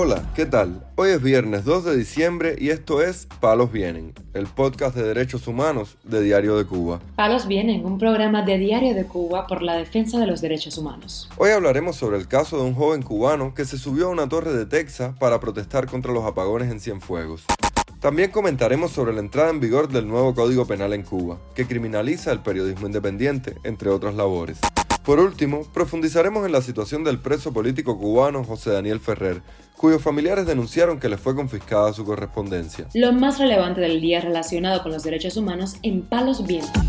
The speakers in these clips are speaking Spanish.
Hola, ¿qué tal? Hoy es viernes 2 de diciembre y esto es Palos Vienen, el podcast de derechos humanos de Diario de Cuba. Palos Vienen, un programa de Diario de Cuba por la defensa de los derechos humanos. Hoy hablaremos sobre el caso de un joven cubano que se subió a una torre de Texas para protestar contra los apagones en Cienfuegos. También comentaremos sobre la entrada en vigor del nuevo Código Penal en Cuba, que criminaliza el periodismo independiente, entre otras labores. Por último, profundizaremos en la situación del preso político cubano José Daniel Ferrer, cuyos familiares denunciaron que le fue confiscada su correspondencia. Lo más relevante del día relacionado con los derechos humanos en Palos Vientos.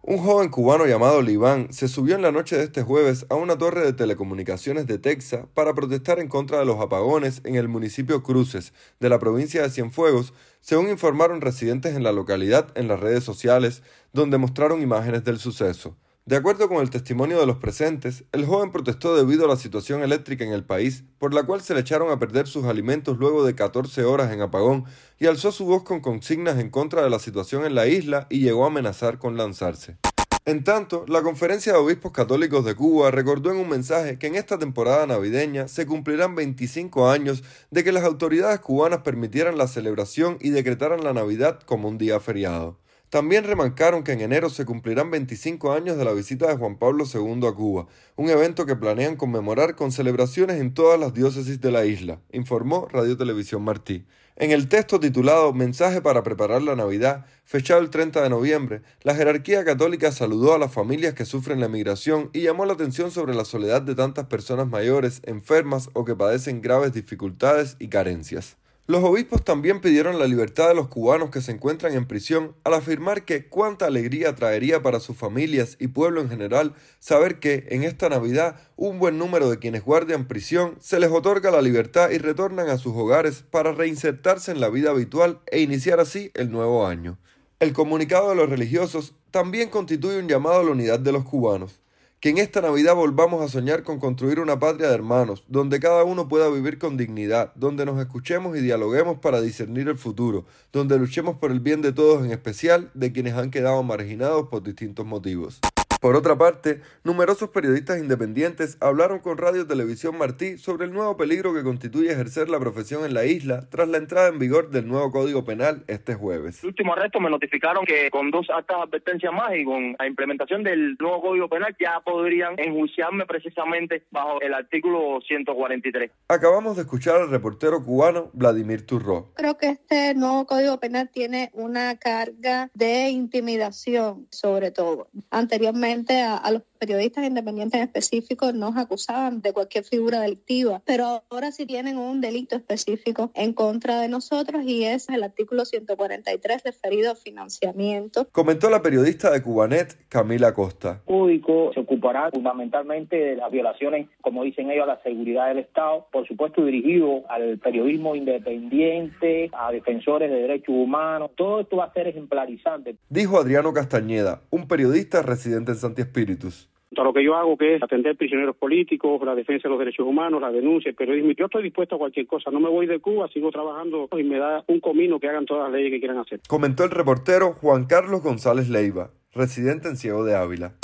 Un joven cubano llamado Liván se subió en la noche de este jueves a una torre de telecomunicaciones de Texas para protestar en contra de los apagones en el municipio Cruces de la provincia de Cienfuegos, según informaron residentes en la localidad en las redes sociales, donde mostraron imágenes del suceso. De acuerdo con el testimonio de los presentes, el joven protestó debido a la situación eléctrica en el país, por la cual se le echaron a perder sus alimentos luego de 14 horas en apagón, y alzó su voz con consignas en contra de la situación en la isla y llegó a amenazar con lanzarse. En tanto, la Conferencia de Obispos Católicos de Cuba recordó en un mensaje que en esta temporada navideña se cumplirán 25 años de que las autoridades cubanas permitieran la celebración y decretaran la Navidad como un día feriado. También remarcaron que en enero se cumplirán 25 años de la visita de Juan Pablo II a Cuba, un evento que planean conmemorar con celebraciones en todas las diócesis de la isla, informó Radio Televisión Martí. En el texto titulado Mensaje para preparar la Navidad, fechado el 30 de noviembre, la jerarquía católica saludó a las familias que sufren la emigración y llamó la atención sobre la soledad de tantas personas mayores, enfermas o que padecen graves dificultades y carencias. Los obispos también pidieron la libertad de los cubanos que se encuentran en prisión al afirmar que cuánta alegría traería para sus familias y pueblo en general saber que en esta Navidad un buen número de quienes guardian prisión se les otorga la libertad y retornan a sus hogares para reinsertarse en la vida habitual e iniciar así el nuevo año. El comunicado de los religiosos también constituye un llamado a la unidad de los cubanos que en esta Navidad volvamos a soñar con construir una patria de hermanos, donde cada uno pueda vivir con dignidad, donde nos escuchemos y dialoguemos para discernir el futuro, donde luchemos por el bien de todos, en especial de quienes han quedado marginados por distintos motivos. Por otra parte, numerosos periodistas independientes hablaron con Radio Televisión Martí sobre el nuevo peligro que constituye ejercer la profesión en la isla tras la entrada en vigor del nuevo Código Penal este jueves. El último arresto me notificaron que con dos actas de advertencia más y con la implementación del nuevo Código Penal ya podrían enjuiciarme precisamente bajo el artículo 143. Acabamos de escuchar al reportero cubano Vladimir Turró. Creo que este nuevo Código Penal tiene una carga de intimidación, sobre todo. Anteriormente a, los periodistas independientes específicos nos acusaban de cualquier figura delictiva, pero ahora sí tienen un delito específico en contra de nosotros y es el artículo 143 referido a financiamiento. Comentó la periodista de Cubanet, Camila Costa. Público se ocupará fundamentalmente de las violaciones, como dicen ellos, a la seguridad del Estado, por supuesto dirigido al periodismo independiente, a defensores de derechos humanos, todo esto va a ser ejemplarizante. Dijo Adriano Castañeda, un periodista residente en Santi Espíritus lo que yo hago que es atender prisioneros políticos, la defensa de los derechos humanos, la denuncia, el periodismo. Yo estoy dispuesto a cualquier cosa. No me voy de Cuba, sigo trabajando y me da un comino que hagan todas las leyes que quieran hacer. Comentó el reportero Juan Carlos González Leiva, residente en Ciego de Ávila.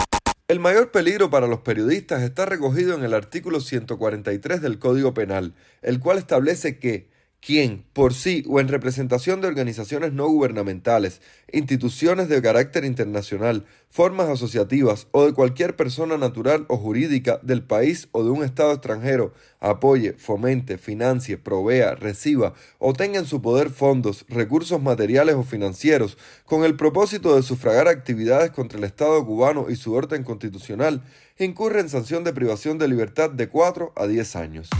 El mayor peligro para los periodistas está recogido en el artículo 143 del Código Penal, el cual establece que quien, por sí o en representación de organizaciones no gubernamentales, instituciones de carácter internacional, formas asociativas o de cualquier persona natural o jurídica del país o de un Estado extranjero, apoye, fomente, financie, provea, reciba o tenga en su poder fondos, recursos materiales o financieros con el propósito de sufragar actividades contra el Estado cubano y su orden constitucional, incurre en sanción de privación de libertad de 4 a 10 años.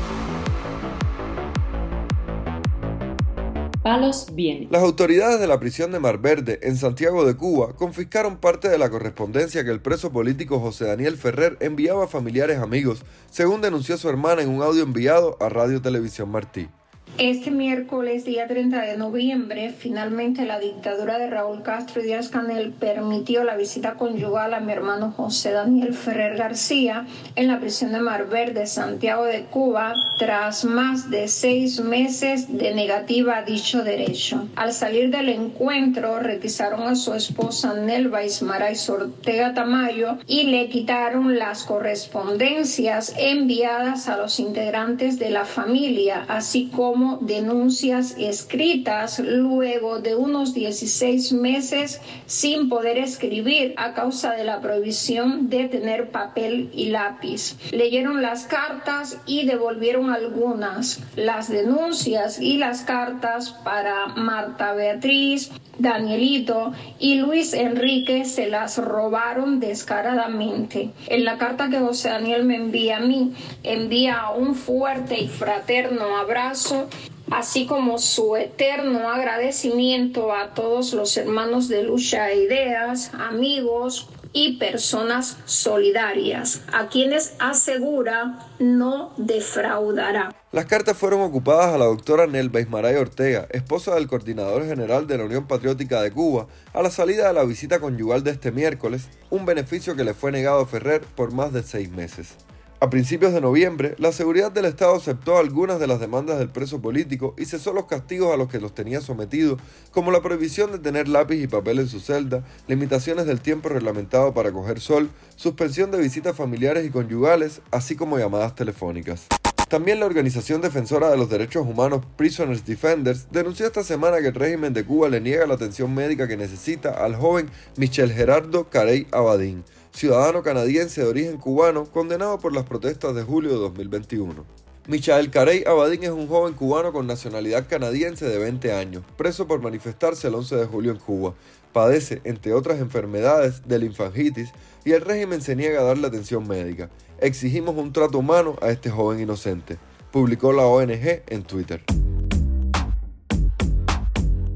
Las autoridades de la prisión de Mar Verde, en Santiago de Cuba, confiscaron parte de la correspondencia que el preso político José Daniel Ferrer enviaba a familiares amigos, según denunció su hermana en un audio enviado a Radio Televisión Martí. Este miércoles, día 30 de noviembre, finalmente la dictadura de Raúl Castro y Díaz Canel permitió la visita conyugal a mi hermano José Daniel Ferrer García en la prisión de Mar Verde, Santiago de Cuba, tras más de seis meses de negativa a dicho derecho. Al salir del encuentro, requisaron a su esposa Nelva Ismaray Ortega Tamayo y le quitaron las correspondencias enviadas a los integrantes de la familia, así denuncias escritas luego de unos 16 meses sin poder escribir a causa de la prohibición de tener papel y lápiz. Leyeron las cartas y devolvieron algunas. Las denuncias y las cartas para Marta Beatriz, Danielito y Luis Enrique se las robaron descaradamente. En la carta que José Daniel me envía a mí, envía un fuerte y fraterno abrazo así como su eterno agradecimiento a todos los hermanos de lucha e ideas, amigos y personas solidarias, a quienes asegura no defraudará. Las cartas fueron ocupadas a la doctora Nelva Ismaray Ortega, esposa del coordinador general de la Unión Patriótica de Cuba, a la salida de la visita conyugal de este miércoles, un beneficio que le fue negado a Ferrer por más de seis meses. A principios de noviembre, la seguridad del Estado aceptó algunas de las demandas del preso político y cesó los castigos a los que los tenía sometidos, como la prohibición de tener lápiz y papel en su celda, limitaciones del tiempo reglamentado para coger sol, suspensión de visitas familiares y conyugales, así como llamadas telefónicas. También la organización defensora de los derechos humanos Prisoners Defenders denunció esta semana que el régimen de Cuba le niega la atención médica que necesita al joven Michel Gerardo Carey Abadín, ciudadano canadiense de origen cubano condenado por las protestas de julio de 2021. Michael Carey Abadín es un joven cubano con nacionalidad canadiense de 20 años, preso por manifestarse el 11 de julio en Cuba. Padece, entre otras enfermedades, de linfangitis y el régimen se niega a darle atención médica. Exigimos un trato humano a este joven inocente, publicó la ONG en Twitter.